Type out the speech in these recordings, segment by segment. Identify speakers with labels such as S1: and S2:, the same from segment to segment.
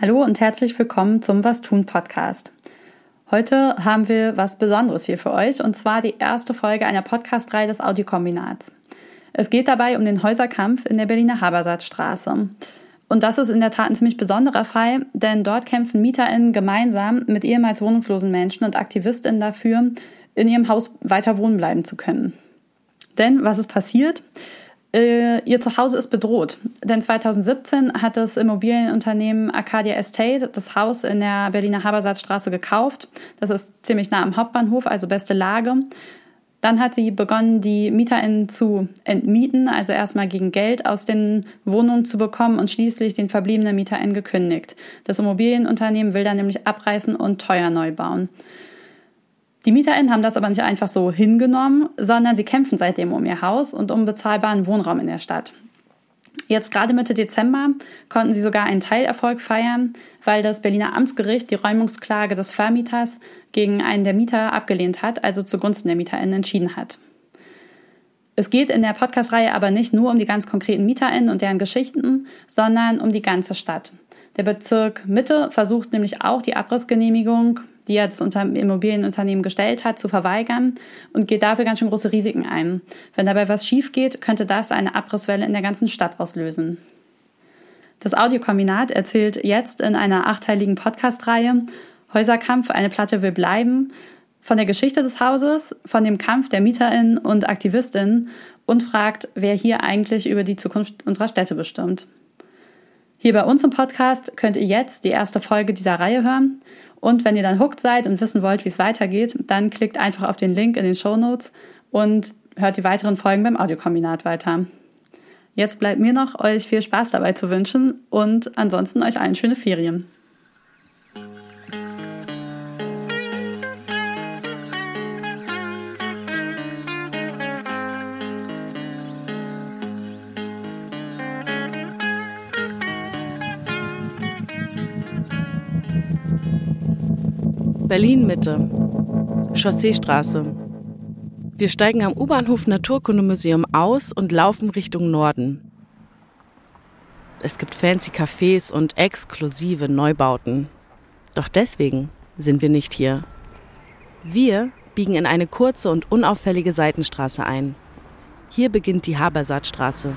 S1: Hallo und herzlich willkommen zum Was tun Podcast. Heute haben wir was Besonderes hier für euch und zwar die erste Folge einer Podcast-Reihe des Audiokombinats. Es geht dabei um den Häuserkampf in der Berliner Habersatzstraße. Und das ist in der Tat ein ziemlich besonderer Fall, denn dort kämpfen MieterInnen gemeinsam mit ehemals wohnungslosen Menschen und AktivistInnen dafür, in ihrem Haus weiter wohnen bleiben zu können. Denn was ist passiert? Äh, ihr Zuhause ist bedroht. Denn 2017 hat das Immobilienunternehmen Arcadia Estate das Haus in der Berliner Habersatzstraße gekauft. Das ist ziemlich nah am Hauptbahnhof, also beste Lage. Dann hat sie begonnen, die MieterInnen zu entmieten, also erstmal gegen Geld aus den Wohnungen zu bekommen und schließlich den verbliebenen MieterInnen gekündigt. Das Immobilienunternehmen will dann nämlich abreißen und teuer neu bauen. Die MieterInnen haben das aber nicht einfach so hingenommen, sondern sie kämpfen seitdem um ihr Haus und um bezahlbaren Wohnraum in der Stadt. Jetzt gerade Mitte Dezember konnten sie sogar einen Teilerfolg feiern, weil das Berliner Amtsgericht die Räumungsklage des Vermieters gegen einen der Mieter abgelehnt hat, also zugunsten der MieterInnen entschieden hat. Es geht in der Podcast-Reihe aber nicht nur um die ganz konkreten MieterInnen und deren Geschichten, sondern um die ganze Stadt. Der Bezirk Mitte versucht nämlich auch die Abrissgenehmigung die er das Immobilienunternehmen gestellt hat, zu verweigern und geht dafür ganz schön große Risiken ein. Wenn dabei was schief geht, könnte das eine Abrisswelle in der ganzen Stadt auslösen. Das Audiokombinat erzählt jetzt in einer achteiligen Podcast-Reihe Häuserkampf, eine Platte will bleiben, von der Geschichte des Hauses, von dem Kampf der MieterInnen und AktivistInnen und fragt, wer hier eigentlich über die Zukunft unserer Städte bestimmt. Hier bei uns im Podcast könnt ihr jetzt die erste Folge dieser Reihe hören und wenn ihr dann hooked seid und wissen wollt, wie es weitergeht, dann klickt einfach auf den Link in den Show Notes und hört die weiteren Folgen beim Audiokombinat weiter. Jetzt bleibt mir noch, euch viel Spaß dabei zu wünschen und ansonsten euch allen schöne Ferien.
S2: Berlin Mitte. Chausseestraße. Wir steigen am U-Bahnhof Naturkundemuseum aus und laufen Richtung Norden. Es gibt fancy Cafés und exklusive Neubauten. Doch deswegen sind wir nicht hier. Wir biegen in eine kurze und unauffällige Seitenstraße ein. Hier beginnt die Habersaatstraße.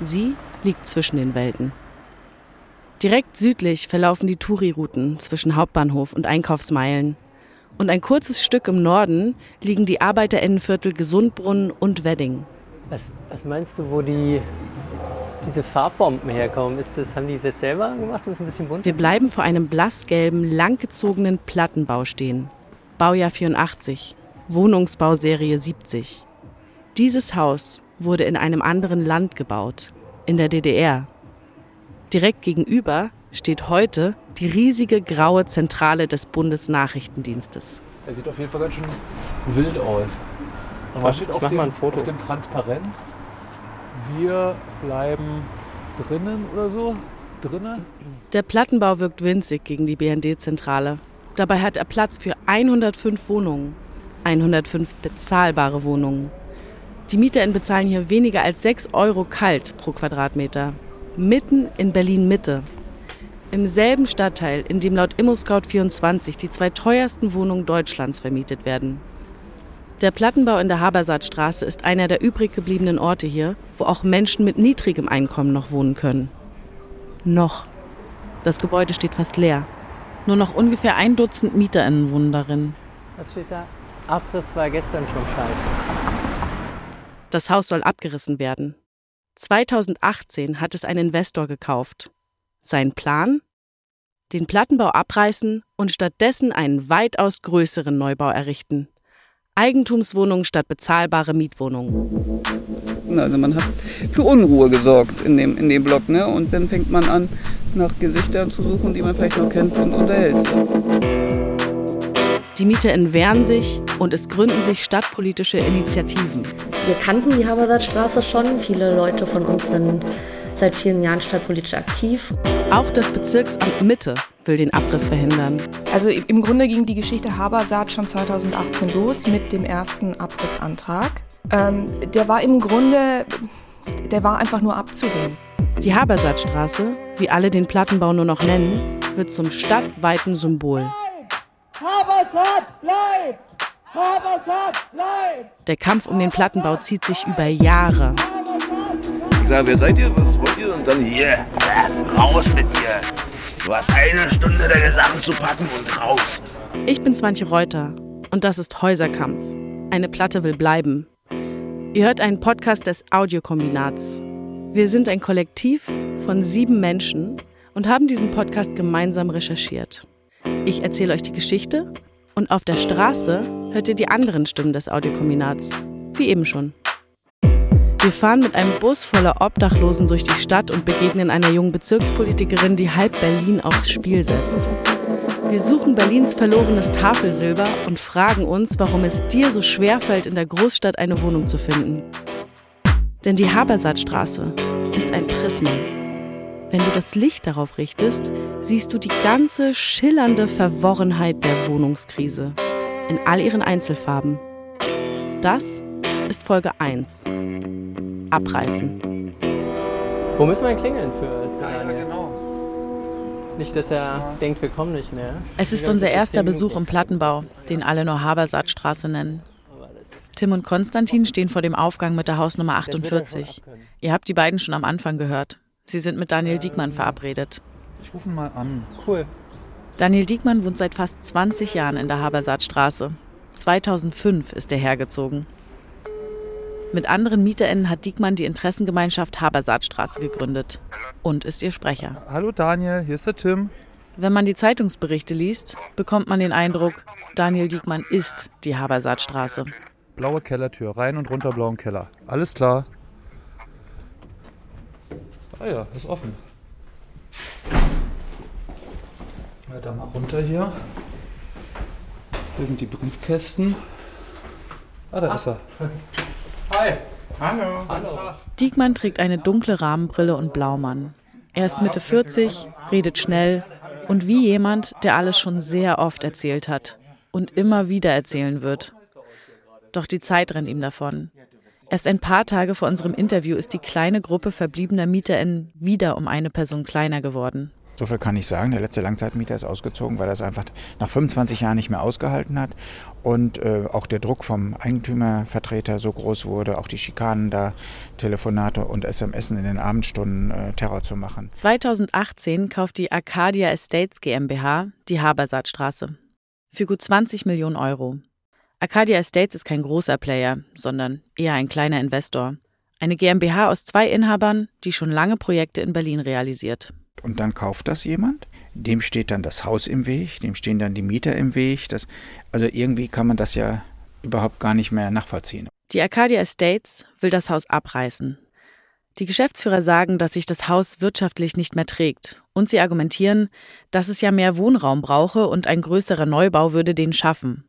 S2: Sie liegt zwischen den Welten. Direkt südlich verlaufen die Touri-Routen zwischen Hauptbahnhof und Einkaufsmeilen. Und ein kurzes Stück im Norden liegen die Arbeiterinnenviertel Gesundbrunnen und Wedding.
S3: Was, was meinst du, wo die, diese Farbbomben herkommen? Ist das, haben die das selber gemacht? Ist ein bisschen bunt.
S2: Wir bleiben vor einem blassgelben, langgezogenen Plattenbau stehen. Baujahr 84, Wohnungsbauserie 70. Dieses Haus wurde in einem anderen Land gebaut, in der DDR. Direkt gegenüber steht heute die riesige graue Zentrale des Bundesnachrichtendienstes.
S4: Er sieht auf jeden Fall ganz schön wild aus. Was steht auf dem, auf dem Transparent? Wir bleiben drinnen oder so? Drinnen?
S2: Der Plattenbau wirkt winzig gegen die BND-Zentrale. Dabei hat er Platz für 105 Wohnungen. 105 bezahlbare Wohnungen. Die MieterInnen bezahlen hier weniger als 6 Euro kalt pro Quadratmeter mitten in Berlin-Mitte. Im selben Stadtteil, in dem laut ImmoScout24 die zwei teuersten Wohnungen Deutschlands vermietet werden. Der Plattenbau in der Habersaatstraße ist einer der übrig gebliebenen Orte hier, wo auch Menschen mit niedrigem Einkommen noch wohnen können. Noch. Das Gebäude steht fast leer. Nur noch ungefähr ein Dutzend MieterInnen wohnen darin.
S3: Was steht da? Abriss war gestern schon scheiße.
S2: Das Haus soll abgerissen werden. 2018 hat es ein Investor gekauft. Sein Plan? Den Plattenbau abreißen und stattdessen einen weitaus größeren Neubau errichten. Eigentumswohnungen statt bezahlbare Mietwohnungen.
S5: Also man hat für Unruhe gesorgt in dem, in dem Block. Ne? Und dann fängt man an, nach Gesichtern zu suchen, die man vielleicht noch kennt und unterhält.
S2: Die MieterInnen wehren sich und es gründen sich stadtpolitische Initiativen.
S6: Wir kannten die Habersatzstraße schon. Viele Leute von uns sind seit vielen Jahren stadtpolitisch aktiv.
S2: Auch das Bezirksamt Mitte will den Abriss verhindern.
S7: Also im Grunde ging die Geschichte Habersaat schon 2018 los mit dem ersten Abrissantrag. Ähm, der war im Grunde, der war einfach nur abzulehnen.
S2: Die Habersattstraße, wie alle den Plattenbau nur noch nennen, wird zum stadtweiten Symbol. Habersatt bleibt! Habersatt bleibt! Der Kampf um den Plattenbau zieht sich über Jahre.
S8: Ich sage, wer seid ihr? Was wollt ihr? Und dann hier, yeah, raus mit dir. Du hast eine Stunde deine Sachen zu packen und raus.
S2: Ich bin Swantje Reuter und das ist Häuserkampf. Eine Platte will bleiben. Ihr hört einen Podcast des Audiokombinats. Wir sind ein Kollektiv von sieben Menschen und haben diesen Podcast gemeinsam recherchiert. Ich erzähle euch die Geschichte und auf der Straße hört ihr die anderen Stimmen des Audiokombinats, wie eben schon. Wir fahren mit einem Bus voller Obdachlosen durch die Stadt und begegnen einer jungen Bezirkspolitikerin, die halb Berlin aufs Spiel setzt. Wir suchen Berlins verlorenes Tafelsilber und fragen uns, warum es dir so schwer fällt, in der Großstadt eine Wohnung zu finden. Denn die Habersattstraße ist ein Prisma. Wenn du das Licht darauf richtest, siehst du die ganze schillernde Verworrenheit der Wohnungskrise in all ihren Einzelfarben. Das ist Folge 1. Abreißen.
S3: Wo müssen wir klingeln für? Ja, ja, genau. Nicht, dass er denkt, wir kommen nicht mehr.
S2: Es ist unser erster Besuch im Plattenbau, den alle nur Habersattstraße nennen. Tim und Konstantin stehen vor dem Aufgang mit der Hausnummer 48. Ihr habt die beiden schon am Anfang gehört. Sie sind mit Daniel Diekmann verabredet.
S4: Ich rufe ihn mal an.
S3: Cool.
S2: Daniel Diekmann wohnt seit fast 20 Jahren in der Habersaatstraße. 2005 ist er hergezogen. Mit anderen MieterInnen hat Diekmann die Interessengemeinschaft Habersaatstraße gegründet und ist ihr Sprecher.
S4: Hallo Daniel, hier ist der Tim.
S2: Wenn man die Zeitungsberichte liest, bekommt man den Eindruck, Daniel Diekmann ist die Habersaatstraße.
S4: Blaue Kellertür, rein und runter blauen Keller. Alles klar. Ah ja, ist offen. Da mal runter hier. Hier sind die Briefkästen. Ah, da ist er.
S9: Hi. Hallo.
S2: Hallo. Diekmann trägt eine dunkle Rahmenbrille und Blaumann. Er ist Mitte 40, redet schnell und wie jemand, der alles schon sehr oft erzählt hat und immer wieder erzählen wird. Doch die Zeit rennt ihm davon. Erst ein paar Tage vor unserem Interview ist die kleine Gruppe verbliebener MieterInnen wieder um eine Person kleiner geworden.
S9: So viel kann ich sagen. Der letzte Langzeitmieter ist ausgezogen, weil er es einfach nach 25 Jahren nicht mehr ausgehalten hat. Und äh, auch der Druck vom Eigentümervertreter so groß wurde, auch die Schikanen da, Telefonate und SMS in den Abendstunden äh, Terror zu machen.
S2: 2018 kauft die Arcadia Estates GmbH die Habersaatstraße für gut 20 Millionen Euro. Arcadia Estates ist kein großer Player, sondern eher ein kleiner Investor. Eine GmbH aus zwei Inhabern, die schon lange Projekte in Berlin realisiert.
S9: Und dann kauft das jemand, dem steht dann das Haus im Weg, dem stehen dann die Mieter im Weg. Das, also irgendwie kann man das ja überhaupt gar nicht mehr nachvollziehen.
S2: Die Arcadia Estates will das Haus abreißen. Die Geschäftsführer sagen, dass sich das Haus wirtschaftlich nicht mehr trägt. Und sie argumentieren, dass es ja mehr Wohnraum brauche und ein größerer Neubau würde den schaffen.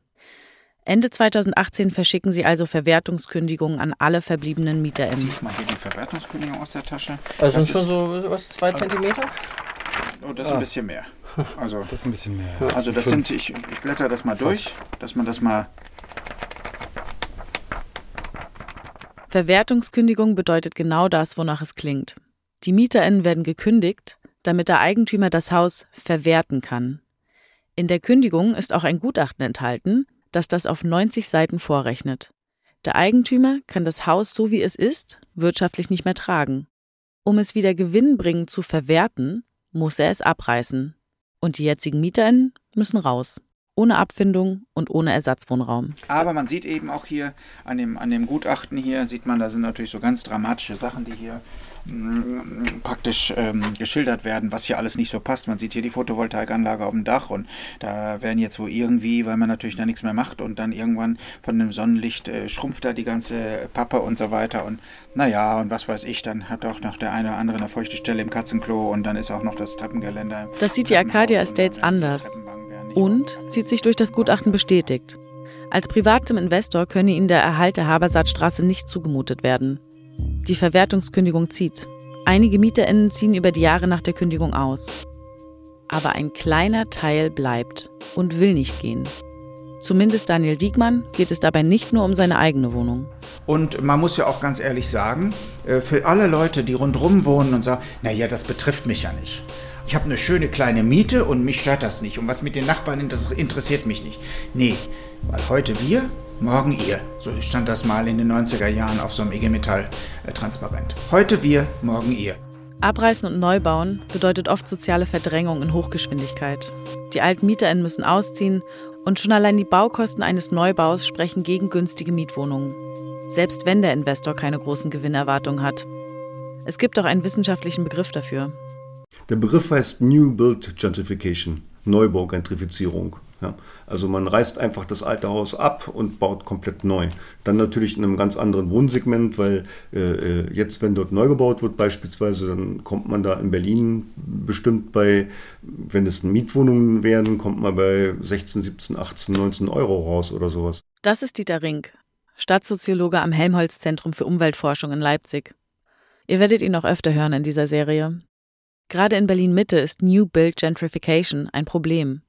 S2: Ende 2018 verschicken sie also Verwertungskündigungen an alle verbliebenen MieterInnen.
S9: Zieh ich mal hier die Verwertungskündigung aus der Tasche.
S3: Also das sind schon so was, zwei Zentimeter?
S9: Oh, das ist ah. ein bisschen mehr.
S4: Also, das ist ein bisschen mehr.
S9: Also das sind, ich, ich blätter das mal durch, dass man das mal...
S2: Verwertungskündigung bedeutet genau das, wonach es klingt. Die MieterInnen werden gekündigt, damit der Eigentümer das Haus verwerten kann. In der Kündigung ist auch ein Gutachten enthalten, das das auf 90 Seiten vorrechnet. Der Eigentümer kann das Haus so wie es ist wirtschaftlich nicht mehr tragen. Um es wieder gewinnbringend zu verwerten, muss er es abreißen. Und die jetzigen MieterInnen müssen raus. Ohne Abfindung und ohne Ersatzwohnraum.
S9: Aber man sieht eben auch hier an dem, an dem Gutachten hier, sieht man, da sind natürlich so ganz dramatische Sachen, die hier praktisch ähm, geschildert werden, was hier alles nicht so passt. Man sieht hier die Photovoltaikanlage auf dem Dach und da werden jetzt wohl irgendwie, weil man natürlich da nichts mehr macht und dann irgendwann von dem Sonnenlicht äh, schrumpft da die ganze Pappe und so weiter und naja und was weiß ich, dann hat auch noch der eine oder andere eine feuchte Stelle im Katzenklo und dann ist auch noch das Treppengeländer.
S2: Das sieht die Arcadia Estates anders und sieht sich durch das Gutachten bestätigt. Als privatem Investor könne Ihnen der Erhalt der Habersaatstraße nicht zugemutet werden. Die Verwertungskündigung zieht. Einige MieterInnen ziehen über die Jahre nach der Kündigung aus. Aber ein kleiner Teil bleibt und will nicht gehen. Zumindest Daniel Diekmann geht es dabei nicht nur um seine eigene Wohnung.
S9: Und man muss ja auch ganz ehrlich sagen, äh, für alle Leute, die rundherum wohnen und sagen, naja, das betrifft mich ja nicht. Ich habe eine schöne kleine Miete und mich stört das nicht. Und was mit den Nachbarn interessiert mich nicht. Nee, weil heute wir, morgen ihr. So stand das mal in den 90er Jahren auf so einem IG Metall äh, transparent. Heute wir, morgen ihr.
S2: Abreißen und Neubauen bedeutet oft soziale Verdrängung in Hochgeschwindigkeit. Die alten MieterInnen müssen ausziehen und schon allein die Baukosten eines Neubaus sprechen gegen günstige Mietwohnungen. Selbst wenn der Investor keine großen Gewinnerwartungen hat. Es gibt auch einen wissenschaftlichen Begriff dafür.
S10: Der Begriff heißt New Build Gentrification, Neubaugentrifizierung. Ja, also man reißt einfach das alte Haus ab und baut komplett neu. Dann natürlich in einem ganz anderen Wohnsegment, weil äh, äh, jetzt, wenn dort neu gebaut wird beispielsweise, dann kommt man da in Berlin bestimmt bei, wenn es Mietwohnungen wären, kommt man bei 16, 17, 18, 19 Euro raus oder sowas.
S2: Das ist Dieter Rink, Stadtsoziologe am Helmholtz-Zentrum für Umweltforschung in Leipzig. Ihr werdet ihn auch öfter hören in dieser Serie. Gerade in Berlin Mitte ist New Build Gentrification ein Problem.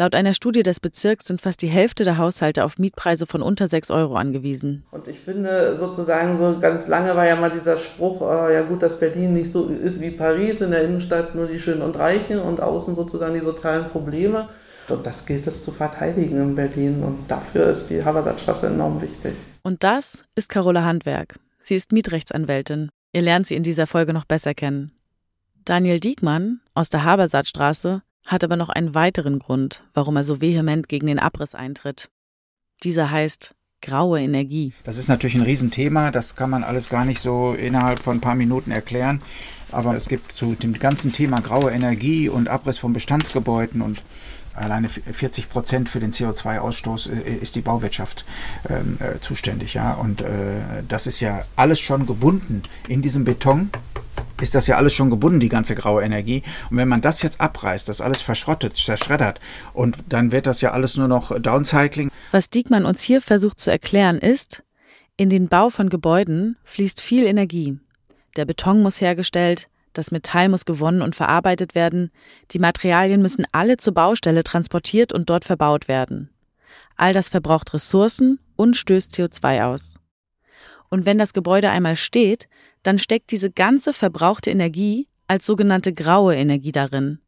S2: Laut einer Studie des Bezirks sind fast die Hälfte der Haushalte auf Mietpreise von unter 6 Euro angewiesen.
S11: Und ich finde sozusagen so ganz lange war ja mal dieser Spruch, äh, ja gut, dass Berlin nicht so ist wie Paris, in der Innenstadt nur die Schönen und Reichen und außen sozusagen die sozialen Probleme. Und das gilt es zu verteidigen in Berlin und dafür ist die Habersatzstraße enorm wichtig.
S2: Und das ist Carola Handwerk. Sie ist Mietrechtsanwältin. Ihr lernt sie in dieser Folge noch besser kennen. Daniel Diekmann aus der Habersatzstraße hat aber noch einen weiteren Grund, warum er so vehement gegen den Abriss eintritt. Dieser heißt graue Energie.
S9: Das ist natürlich ein Riesenthema, das kann man alles gar nicht so innerhalb von ein paar Minuten erklären. Aber es gibt zu dem ganzen Thema graue Energie und Abriss von Bestandsgebäuden und alleine 40 Prozent für den CO2-Ausstoß äh, ist die Bauwirtschaft ähm, äh, zuständig. Ja? Und äh, das ist ja alles schon gebunden in diesem Beton ist das ja alles schon gebunden, die ganze graue Energie. Und wenn man das jetzt abreißt, das alles verschrottet, zerschreddert, und dann wird das ja alles nur noch Downcycling.
S2: Was Diekmann uns hier versucht zu erklären ist, in den Bau von Gebäuden fließt viel Energie. Der Beton muss hergestellt, das Metall muss gewonnen und verarbeitet werden, die Materialien müssen alle zur Baustelle transportiert und dort verbaut werden. All das verbraucht Ressourcen und stößt CO2 aus. Und wenn das Gebäude einmal steht, dann steckt diese ganze verbrauchte Energie als sogenannte graue Energie darin.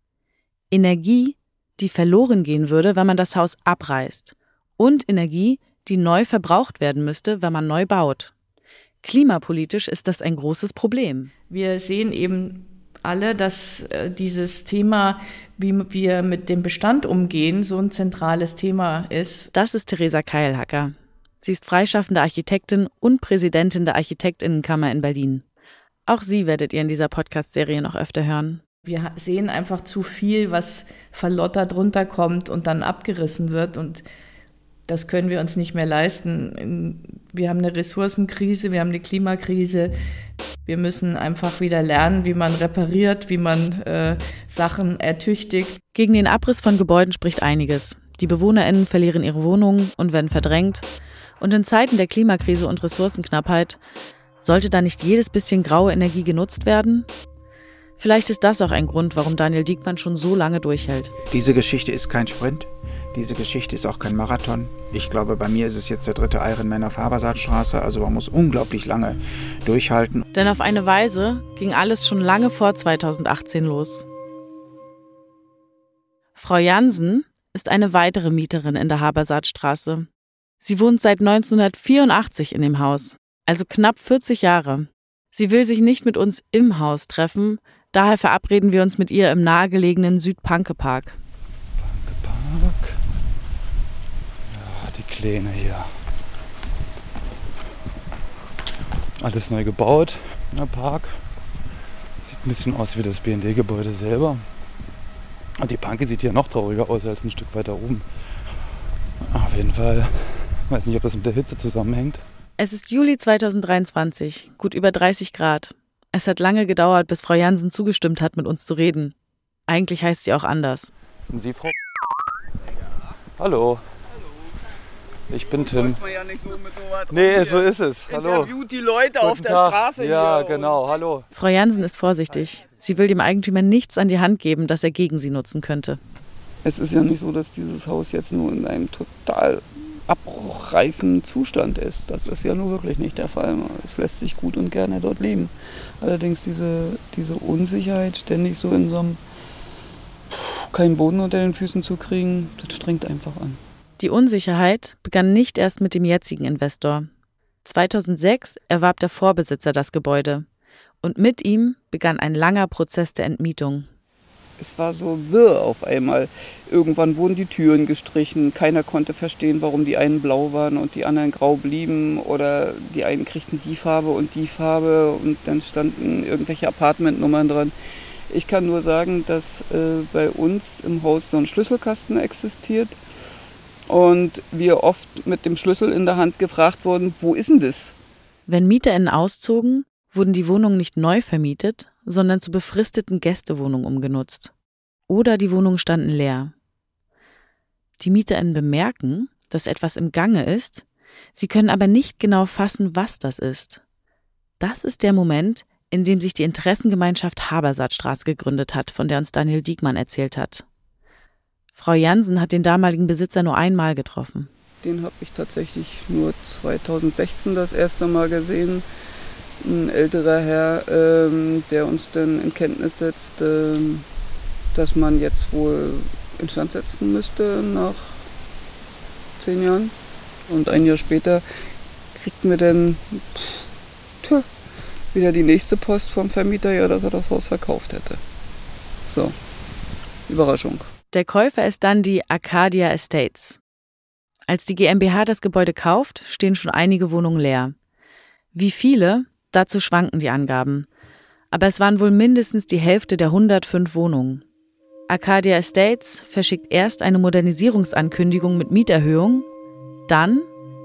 S2: Energie, die verloren gehen würde, wenn man das Haus abreißt. Und Energie, die neu verbraucht werden müsste, wenn man neu baut. Klimapolitisch ist das ein großes Problem.
S12: Wir sehen eben alle, dass äh, dieses Thema, wie wir mit dem Bestand umgehen, so ein zentrales Thema ist.
S2: Das ist Theresa Keilhacker. Sie ist freischaffende Architektin und Präsidentin der Architektinnenkammer in Berlin. Auch sie werdet ihr in dieser Podcast-Serie noch öfter hören.
S12: Wir sehen einfach zu viel, was verlottert runterkommt und dann abgerissen wird. Und das können wir uns nicht mehr leisten. Wir haben eine Ressourcenkrise, wir haben eine Klimakrise. Wir müssen einfach wieder lernen, wie man repariert, wie man äh, Sachen ertüchtigt.
S2: Gegen den Abriss von Gebäuden spricht einiges. Die BewohnerInnen verlieren ihre Wohnungen und werden verdrängt. Und in Zeiten der Klimakrise und Ressourcenknappheit sollte da nicht jedes bisschen graue Energie genutzt werden? Vielleicht ist das auch ein Grund, warum Daniel Diekmann schon so lange durchhält.
S9: Diese Geschichte ist kein Sprint. Diese Geschichte ist auch kein Marathon. Ich glaube, bei mir ist es jetzt der dritte Ironman auf Habersaatstraße. Also man muss unglaublich lange durchhalten.
S2: Denn auf eine Weise ging alles schon lange vor 2018 los. Frau Jansen ist eine weitere Mieterin in der Habersaatstraße. Sie wohnt seit 1984 in dem Haus, also knapp 40 Jahre. Sie will sich nicht mit uns im Haus treffen, daher verabreden wir uns mit ihr im nahegelegenen Südpanke-Park.
S13: Panke-Park. Ja, die Kleine hier. Alles neu gebaut, der Park. Sieht ein bisschen aus wie das BND-Gebäude selber. Und die Panke sieht hier noch trauriger aus als ein Stück weiter oben. Auf jeden Fall weiß nicht, ob das mit der Hitze zusammenhängt.
S2: Es ist Juli 2023, gut über 30 Grad. Es hat lange gedauert, bis Frau Jansen zugestimmt hat, mit uns zu reden. Eigentlich heißt sie auch anders.
S13: Sind Sie Frau? Hallo. Ich bin Tim. Ja nicht so mit nee, so ist es. Hallo.
S5: Interviewt die Leute Guten auf der Tag. Straße.
S13: Ja, hier. genau. Hallo.
S2: Frau Jansen ist vorsichtig. Sie will dem Eigentümer nichts an die Hand geben, das er gegen sie nutzen könnte.
S5: Es ist ja nicht so, dass dieses Haus jetzt nur in einem total abbruchreifen Zustand ist. Das ist ja nur wirklich nicht der Fall. Es lässt sich gut und gerne dort leben. Allerdings diese, diese Unsicherheit, ständig so in so einem keinen Boden unter den Füßen zu kriegen, das strengt einfach an.
S2: Die Unsicherheit begann nicht erst mit dem jetzigen Investor. 2006 erwarb der Vorbesitzer das Gebäude und mit ihm begann ein langer Prozess der Entmietung.
S5: Es war so wirr auf einmal. Irgendwann wurden die Türen gestrichen. Keiner konnte verstehen, warum die einen blau waren und die anderen grau blieben. Oder die einen kriegten die Farbe und die Farbe. Und dann standen irgendwelche Apartmentnummern dran. Ich kann nur sagen, dass äh, bei uns im Haus so ein Schlüsselkasten existiert. Und wir oft mit dem Schlüssel in der Hand gefragt wurden, wo ist denn das?
S2: Wenn MieterInnen auszogen, wurden die Wohnungen nicht neu vermietet, sondern zu befristeten Gästewohnungen umgenutzt. Oder die Wohnungen standen leer. Die MieterInnen bemerken, dass etwas im Gange ist, sie können aber nicht genau fassen, was das ist. Das ist der Moment, in dem sich die Interessengemeinschaft Habersaatstraße gegründet hat, von der uns Daniel Diekmann erzählt hat. Frau Jansen hat den damaligen Besitzer nur einmal getroffen.
S5: Den habe ich tatsächlich nur 2016 das erste Mal gesehen ein älterer Herr, ähm, der uns dann in Kenntnis setzt, ähm, dass man jetzt wohl instand setzen müsste nach zehn Jahren. Und ein Jahr später kriegten wir dann pff, tja, wieder die nächste Post vom Vermieter, ja, dass er das Haus verkauft hätte. So, Überraschung.
S2: Der Käufer ist dann die Arcadia Estates. Als die GmbH das Gebäude kauft, stehen schon einige Wohnungen leer. Wie viele, Dazu schwanken die Angaben. Aber es waren wohl mindestens die Hälfte der 105 Wohnungen. Arcadia Estates verschickt erst eine Modernisierungsankündigung mit Mieterhöhung, dann,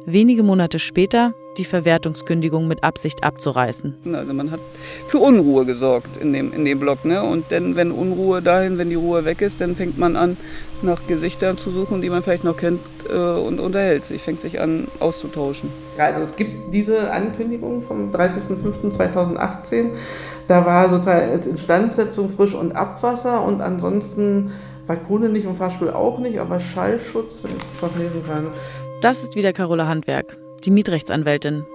S2: wenige Monate später, die Verwertungskündigung mit Absicht abzureißen.
S5: Also man hat für Unruhe gesorgt in dem, in dem Block. Ne? Und dann, wenn Unruhe dahin, wenn die Ruhe weg ist, dann fängt man an, nach Gesichtern zu suchen, die man vielleicht noch kennt äh, und unterhält sich, fängt sich an auszutauschen.
S11: Also es gibt diese Ankündigung vom 30.05.2018. Da war sozusagen als Instandsetzung Frisch- und Abwasser und ansonsten Balkone nicht und Fahrstuhl auch nicht, aber Schallschutz, wenn ich es noch lesen kann.
S2: Das ist wieder Carola Handwerk die Mietrechtsanwältin.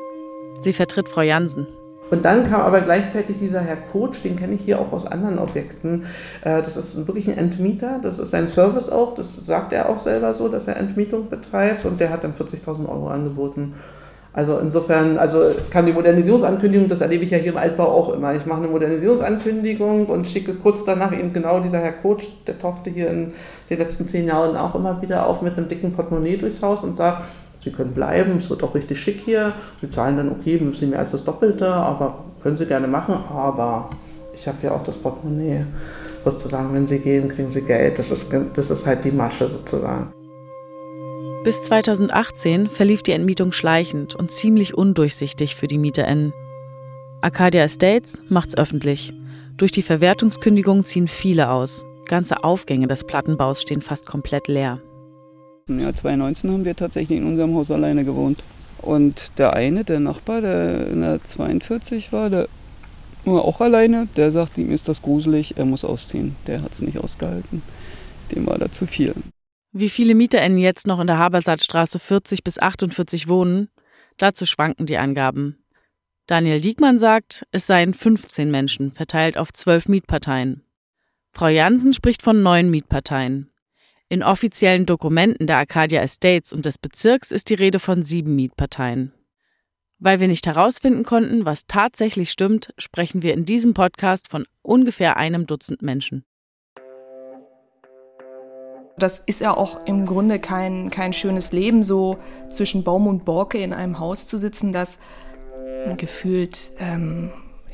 S2: Sie vertritt Frau Jansen.
S11: Und dann kam aber gleichzeitig dieser Herr Coach, den kenne ich hier auch aus anderen Objekten. Äh, das ist wirklich ein Entmieter, das ist sein Service auch, das sagt er auch selber so, dass er Entmietung betreibt und der hat dann 40.000 Euro angeboten. Also insofern, also kam die Modernisierungsankündigung, das erlebe ich ja hier im Altbau auch immer. Ich mache eine Modernisierungsankündigung und schicke kurz danach eben genau dieser Herr Coach, der tauchte hier in den letzten zehn Jahren auch immer wieder auf mit einem dicken Portemonnaie durchs Haus und sagt, Sie können bleiben, es wird auch richtig schick hier. Sie zahlen dann, okay, ein bisschen mehr als das Doppelte, aber können Sie gerne machen. Aber ich habe ja auch das Portemonnaie. Sozusagen, wenn Sie gehen, kriegen Sie Geld. Das ist, das ist halt die Masche sozusagen.
S2: Bis 2018 verlief die Entmietung schleichend und ziemlich undurchsichtig für die MieterInnen. Arcadia Estates macht's öffentlich. Durch die Verwertungskündigung ziehen viele aus. Ganze Aufgänge des Plattenbaus stehen fast komplett leer.
S5: Im Jahr 2019 haben wir tatsächlich in unserem Haus alleine gewohnt. Und der eine, der Nachbar, der in der 42 war, der war auch alleine, der sagt, ihm ist das gruselig, er muss ausziehen. Der hat es nicht ausgehalten. Dem war da zu viel.
S2: Wie viele MieterInnen jetzt noch in der Habersaatstraße 40 bis 48 wohnen, dazu schwanken die Angaben. Daniel Diekmann sagt, es seien 15 Menschen, verteilt auf zwölf Mietparteien. Frau Jansen spricht von neun Mietparteien. In offiziellen Dokumenten der Arcadia Estates und des Bezirks ist die Rede von sieben Mietparteien. Weil wir nicht herausfinden konnten, was tatsächlich stimmt, sprechen wir in diesem Podcast von ungefähr einem Dutzend Menschen.
S7: Das ist ja auch im Grunde kein, kein schönes Leben, so zwischen Baum und Borke in einem Haus zu sitzen, das gefühlt, ähm,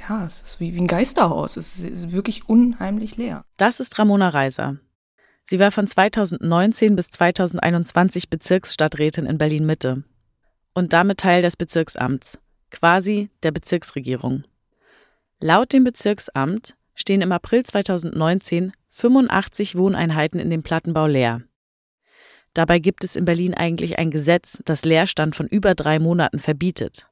S7: ja, es ist wie, wie ein Geisterhaus. Es ist wirklich unheimlich leer.
S2: Das ist Ramona Reiser. Sie war von 2019 bis 2021 Bezirksstadträtin in Berlin Mitte und damit Teil des Bezirksamts, quasi der Bezirksregierung. Laut dem Bezirksamt stehen im April 2019 85 Wohneinheiten in dem Plattenbau leer. Dabei gibt es in Berlin eigentlich ein Gesetz, das Leerstand von über drei Monaten verbietet.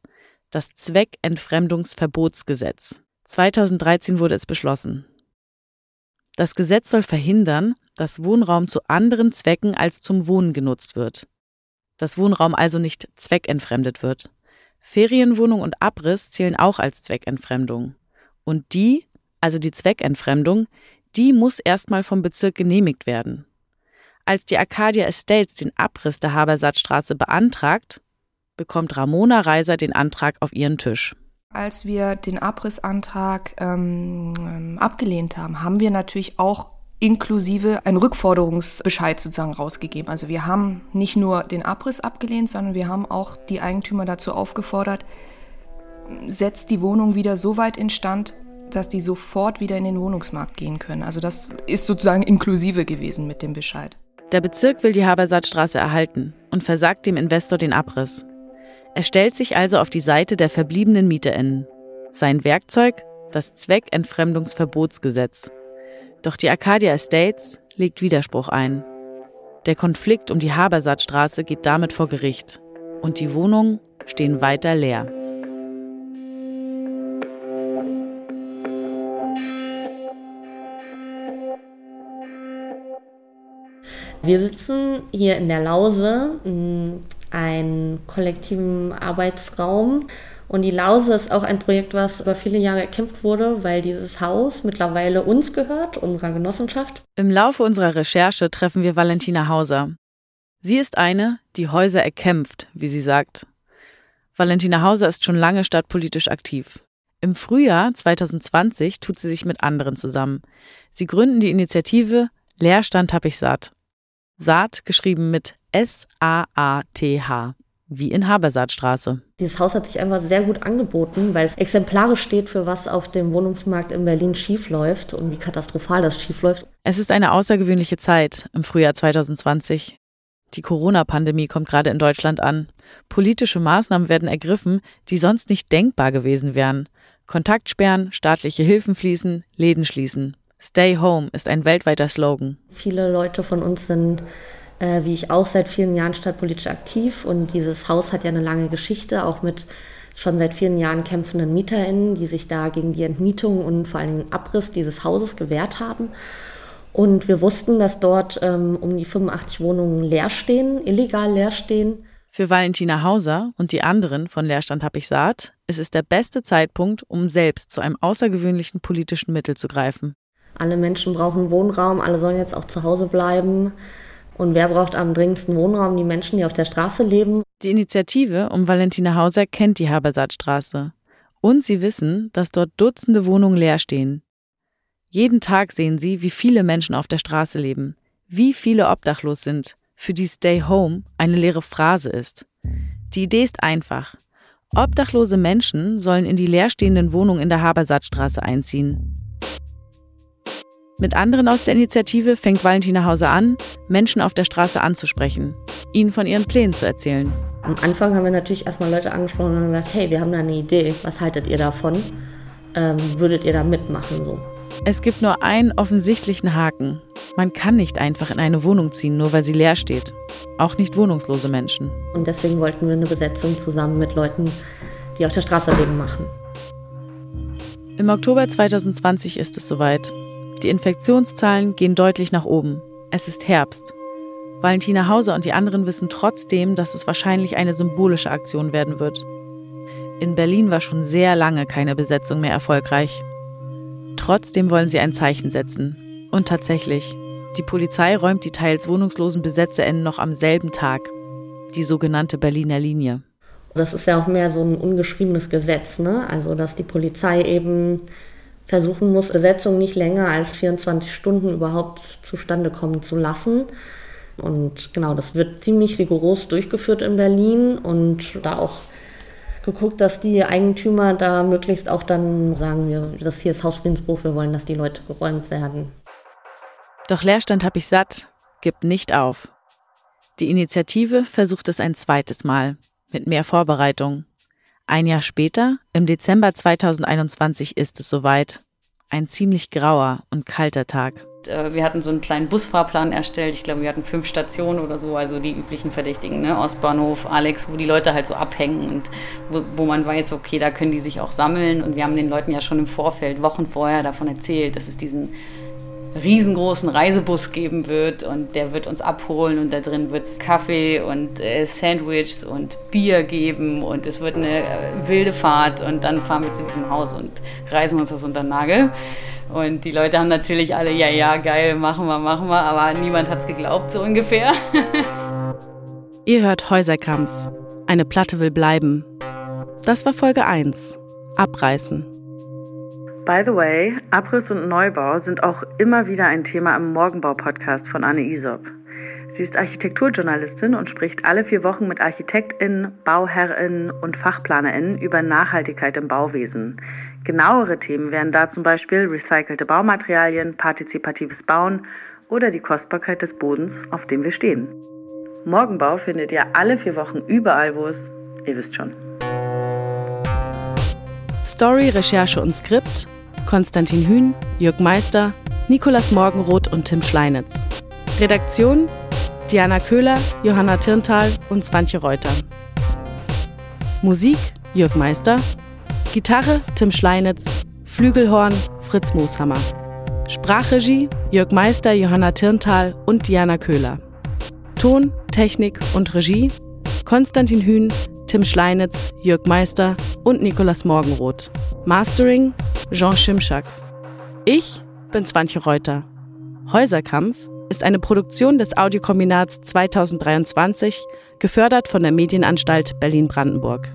S2: Das Zweckentfremdungsverbotsgesetz. 2013 wurde es beschlossen. Das Gesetz soll verhindern, dass Wohnraum zu anderen Zwecken als zum Wohnen genutzt wird. Dass Wohnraum also nicht zweckentfremdet wird. Ferienwohnung und Abriss zählen auch als Zweckentfremdung. Und die, also die Zweckentfremdung, die muss erstmal vom Bezirk genehmigt werden. Als die Arcadia Estates den Abriss der Habersattstraße beantragt, bekommt Ramona Reiser den Antrag auf ihren Tisch.
S7: Als wir den Abrissantrag ähm, ähm, abgelehnt haben, haben wir natürlich auch inklusive einen Rückforderungsbescheid sozusagen rausgegeben. Also wir haben nicht nur den Abriss abgelehnt, sondern wir haben auch die Eigentümer dazu aufgefordert, setzt die Wohnung wieder so weit instand, dass die sofort wieder in den Wohnungsmarkt gehen können. Also das ist sozusagen inklusive gewesen mit dem Bescheid.
S2: Der Bezirk will die Habersattstraße erhalten und versagt dem Investor den Abriss. Er stellt sich also auf die Seite der verbliebenen MieterInnen. Sein Werkzeug? Das Zweckentfremdungsverbotsgesetz. Doch die Arcadia Estates legt Widerspruch ein. Der Konflikt um die Habersattstraße geht damit vor Gericht. Und die Wohnungen stehen weiter leer.
S6: Wir sitzen hier in der Lause einen kollektiven Arbeitsraum. Und die Lause ist auch ein Projekt, was über viele Jahre erkämpft wurde, weil dieses Haus mittlerweile uns gehört, unserer Genossenschaft.
S2: Im Laufe unserer Recherche treffen wir Valentina Hauser. Sie ist eine, die Häuser erkämpft, wie sie sagt. Valentina Hauser ist schon lange stadtpolitisch aktiv. Im Frühjahr 2020 tut sie sich mit anderen zusammen. Sie gründen die Initiative Leerstand hab ich satt. Saat geschrieben mit S-A-A-T-H, wie in Habersaatstraße.
S6: Dieses Haus hat sich einfach sehr gut angeboten, weil es exemplarisch steht für was auf dem Wohnungsmarkt in Berlin schiefläuft und wie katastrophal das schiefläuft.
S2: Es ist eine außergewöhnliche Zeit im Frühjahr 2020. Die Corona-Pandemie kommt gerade in Deutschland an. Politische Maßnahmen werden ergriffen, die sonst nicht denkbar gewesen wären. Kontaktsperren, staatliche Hilfen fließen, Läden schließen. Stay Home ist ein weltweiter Slogan.
S6: Viele Leute von uns sind äh, wie ich auch seit vielen Jahren stadtpolitisch aktiv. Und dieses Haus hat ja eine lange Geschichte, auch mit schon seit vielen Jahren kämpfenden MieterInnen, die sich da gegen die Entmietung und vor allem den Abriss dieses Hauses gewehrt haben. Und wir wussten, dass dort ähm, um die 85 Wohnungen leer stehen, illegal leer stehen.
S2: Für Valentina Hauser und die anderen von Leerstand hab ich saat, es ist der beste Zeitpunkt, um selbst zu einem außergewöhnlichen politischen Mittel zu greifen.
S6: Alle Menschen brauchen Wohnraum, alle sollen jetzt auch zu Hause bleiben. Und wer braucht am dringendsten Wohnraum? Die Menschen, die auf der Straße leben.
S2: Die Initiative um Valentina Hauser kennt die Habersattstraße. Und sie wissen, dass dort Dutzende Wohnungen leer stehen. Jeden Tag sehen sie, wie viele Menschen auf der Straße leben, wie viele obdachlos sind, für die Stay Home eine leere Phrase ist. Die Idee ist einfach. Obdachlose Menschen sollen in die leerstehenden Wohnungen in der Habersattstraße einziehen. Mit anderen aus der Initiative fängt Valentina Hauser an, Menschen auf der Straße anzusprechen, ihnen von ihren Plänen zu erzählen.
S6: Am Anfang haben wir natürlich erstmal Leute angesprochen und gesagt, hey, wir haben da eine Idee, was haltet ihr davon? Ähm, würdet ihr da mitmachen so?
S2: Es gibt nur einen offensichtlichen Haken. Man kann nicht einfach in eine Wohnung ziehen, nur weil sie leer steht. Auch nicht wohnungslose Menschen.
S6: Und deswegen wollten wir eine Besetzung zusammen mit Leuten, die auf der Straße leben, machen.
S2: Im Oktober 2020 ist es soweit. Die Infektionszahlen gehen deutlich nach oben. Es ist Herbst. Valentina Hauser und die anderen wissen trotzdem, dass es wahrscheinlich eine symbolische Aktion werden wird. In Berlin war schon sehr lange keine Besetzung mehr erfolgreich. Trotzdem wollen sie ein Zeichen setzen. Und tatsächlich, die Polizei räumt die teils wohnungslosen BesetzerInnen noch am selben Tag. Die sogenannte Berliner Linie.
S6: Das ist ja auch mehr so ein ungeschriebenes Gesetz, ne? Also, dass die Polizei eben versuchen muss, Besetzung nicht länger als 24 Stunden überhaupt zustande kommen zu lassen. Und genau, das wird ziemlich rigoros durchgeführt in Berlin und da auch geguckt, dass die Eigentümer da möglichst auch dann sagen, wir, das hier ist Hausfriedensbruch, wir wollen, dass die Leute geräumt werden.
S2: Doch Leerstand hab ich satt, gibt nicht auf. Die Initiative versucht es ein zweites Mal, mit mehr Vorbereitung. Ein Jahr später, im Dezember 2021, ist es soweit. Ein ziemlich grauer und kalter Tag.
S14: Äh, wir hatten so einen kleinen Busfahrplan erstellt. Ich glaube, wir hatten fünf Stationen oder so, also die üblichen Verdächtigen, ne? Ostbahnhof, Alex, wo die Leute halt so abhängen und wo, wo, man weiß, okay, da können die sich auch sammeln. Und wir haben den Leuten ja schon im Vorfeld, Wochen vorher davon erzählt, dass es diesen riesengroßen Reisebus geben wird und der wird uns abholen und da drin wird es Kaffee und äh, Sandwiches und Bier geben und es wird eine äh, wilde Fahrt und dann fahren wir zu diesem Haus und reißen uns das unter den Nagel. Und die Leute haben natürlich alle, ja, ja, geil, machen wir, machen wir, aber niemand hat es geglaubt, so ungefähr.
S2: Ihr hört Häuserkampf. Eine Platte will bleiben. Das war Folge 1. Abreißen.
S1: By the way, Abriss und Neubau sind auch immer wieder ein Thema im Morgenbau-Podcast von Anne Isop. Sie ist Architekturjournalistin und spricht alle vier Wochen mit ArchitektInnen, BauherrInnen und FachplanerInnen über Nachhaltigkeit im Bauwesen. Genauere Themen wären da zum Beispiel recycelte Baumaterialien, partizipatives Bauen oder die Kostbarkeit des Bodens, auf dem wir stehen. Morgenbau findet ihr alle vier Wochen überall, wo es, ihr wisst schon.
S2: Story, Recherche und Skript Konstantin Hühn, Jörg Meister, Nikolas Morgenroth und Tim Schleinitz. Redaktion Diana Köhler, Johanna Tirntal und Swantje Reuter. Musik Jörg Meister. Gitarre Tim Schleinitz. Flügelhorn Fritz Mooshammer. Sprachregie Jörg Meister, Johanna Tirntal und Diana Köhler. Ton, Technik und Regie Konstantin Hühn, Tim Schleinitz, Jörg Meister und Nikolas Morgenroth. Mastering Jean Schimschak. Ich bin Swantje Reuter. Häuserkampf ist eine Produktion des Audiokombinats 2023, gefördert von der Medienanstalt Berlin-Brandenburg.